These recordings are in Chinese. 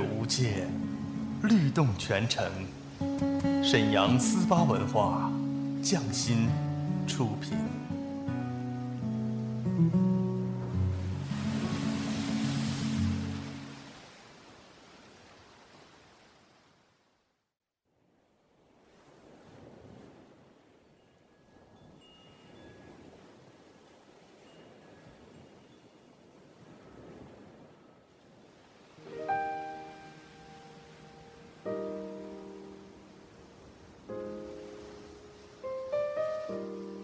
无界，律动全城。沈阳思巴文化，匠心出品。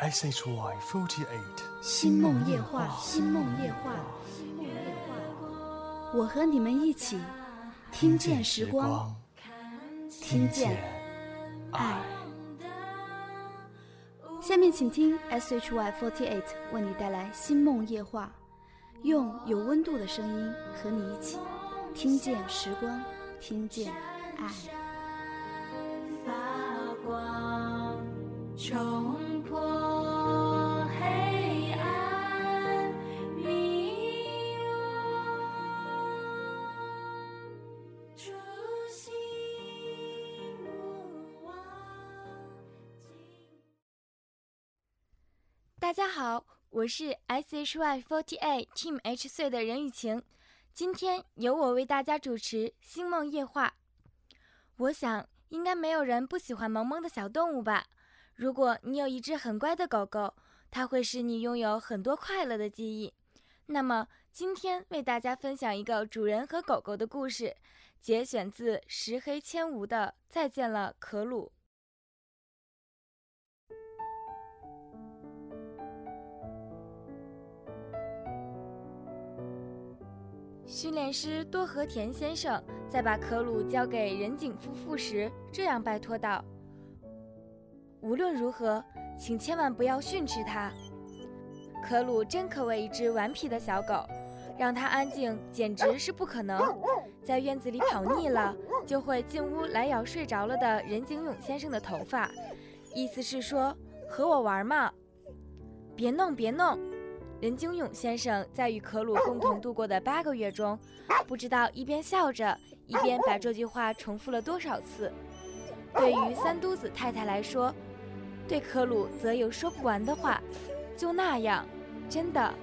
S H Y forty eight，星梦夜话，星梦夜话，我和你们一起听见时光，听见爱。下面请听 S H Y forty eight 为你带来星梦夜话，用有温度的声音和你一起听见时光，听见爱。发光，大家好，我是 S H Y Forty Eight Team H 岁的任雨晴，今天由我为大家主持《星梦夜话》。我想，应该没有人不喜欢萌萌的小动物吧？如果你有一只很乖的狗狗，它会使你拥有很多快乐的记忆。那么，今天为大家分享一个主人和狗狗的故事，节选自石黑千吾的《再见了，可鲁》。训练师多和田先生在把可鲁交给仁井夫妇时，这样拜托道：“无论如何，请千万不要训斥它。可鲁真可谓一只顽皮的小狗，让它安静简直是不可能。在院子里跑腻了，就会进屋来咬睡着了的任景勇先生的头发，意思是说和我玩嘛。别弄，别弄。”任景勇先生在与可鲁共同度过的八个月中，不知道一边笑着，一边把这句话重复了多少次。对于三都子太太来说，对可鲁则有说不完的话。就那样，真的，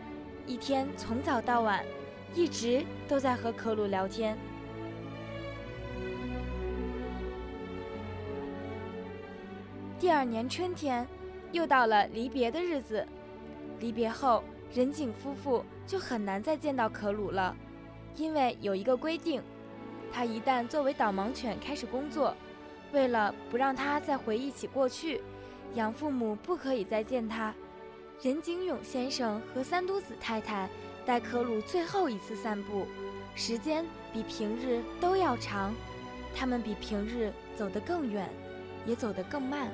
一天从早到晚，一直都在和可鲁聊天。第二年春天，又到了离别的日子。离别后，任景夫妇就很难再见到可鲁了，因为有一个规定：他一旦作为导盲犬开始工作，为了不让他再回忆起过去，养父母不可以再见他。任景勇先生和三都子太太带可鲁最后一次散步，时间比平日都要长，他们比平日走得更远，也走得更慢。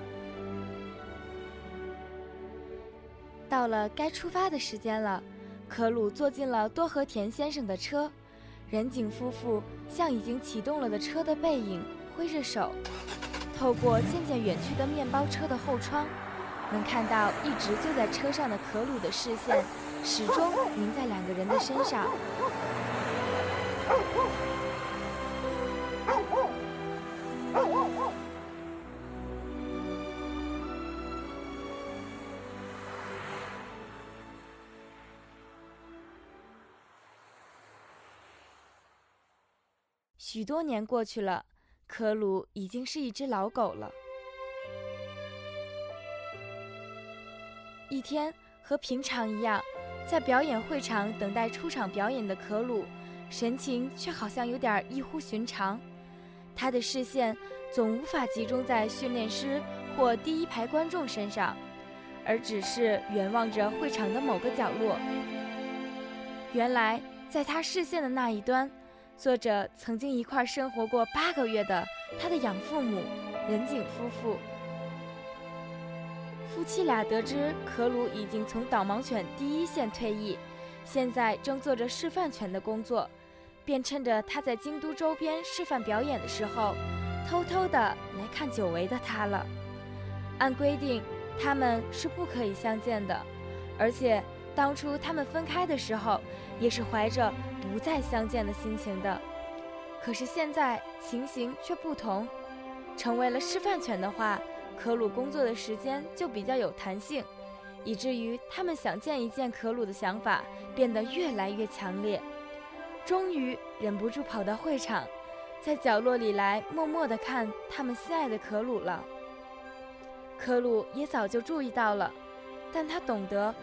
到了该出发的时间了，可鲁坐进了多和田先生的车，任景夫妇向已经启动了的车的背影挥着手，透过渐渐远去的面包车的后窗，能看到一直坐在车上的可鲁的视线始终凝在两个人的身上。许多年过去了，可鲁已经是一只老狗了。一天，和平常一样，在表演会场等待出场表演的可鲁，神情却好像有点异乎寻常。他的视线总无法集中在训练师或第一排观众身上，而只是远望着会场的某个角落。原来，在他视线的那一端。作者曾经一块生活过八个月的他的养父母仁井夫妇。夫妻俩得知可鲁已经从导盲犬第一线退役，现在正做着示范犬的工作，便趁着他在京都周边示范表演的时候，偷偷的来看久违的他了。按规定，他们是不可以相见的，而且当初他们分开的时候，也是怀着不再相见的心情的。可是现在情形却不同，成为了示范犬的话。可鲁工作的时间就比较有弹性，以至于他们想见一见可鲁的想法变得越来越强烈。终于忍不住跑到会场，在角落里来默默地看他们心爱的可鲁了。可鲁也早就注意到了，但他懂得，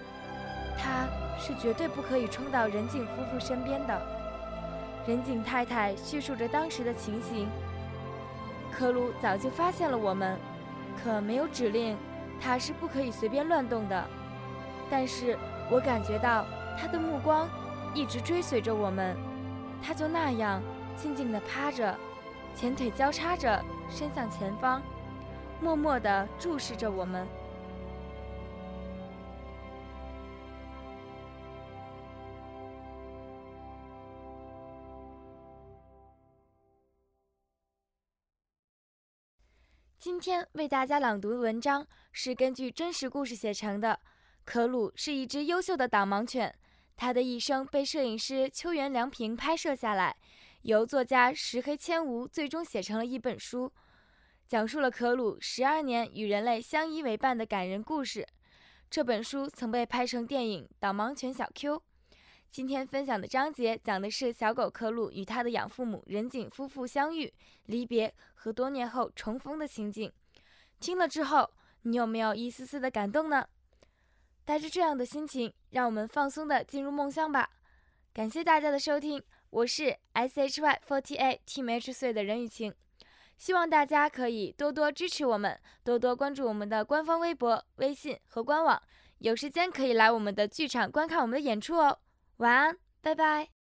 他是绝对不可以冲到任景夫妇身边的。任景太太叙述着当时的情形，可鲁早就发现了我们。可没有指令，他是不可以随便乱动的。但是我感觉到他的目光一直追随着我们，他就那样静静地趴着，前腿交叉着伸向前方，默默地注视着我们。今天为大家朗读的文章是根据真实故事写成的。可鲁是一只优秀的导盲犬，它的一生被摄影师秋原良平拍摄下来，由作家石黑千吾最终写成了一本书，讲述了可鲁十二年与人类相依为伴的感人故事。这本书曾被拍成电影《导盲犬小 Q》。今天分享的章节讲的是小狗可鲁与他的养父母仁井夫妇相遇、离别和多年后重逢的情景。听了之后，你有没有一丝丝的感动呢？带着这样的心情，让我们放松的进入梦乡吧。感谢大家的收听，我是 S H Y Forty Eight Team H 岁的任雨晴。希望大家可以多多支持我们，多多关注我们的官方微博、微信和官网。有时间可以来我们的剧场观看我们的演出哦。晚安，拜拜。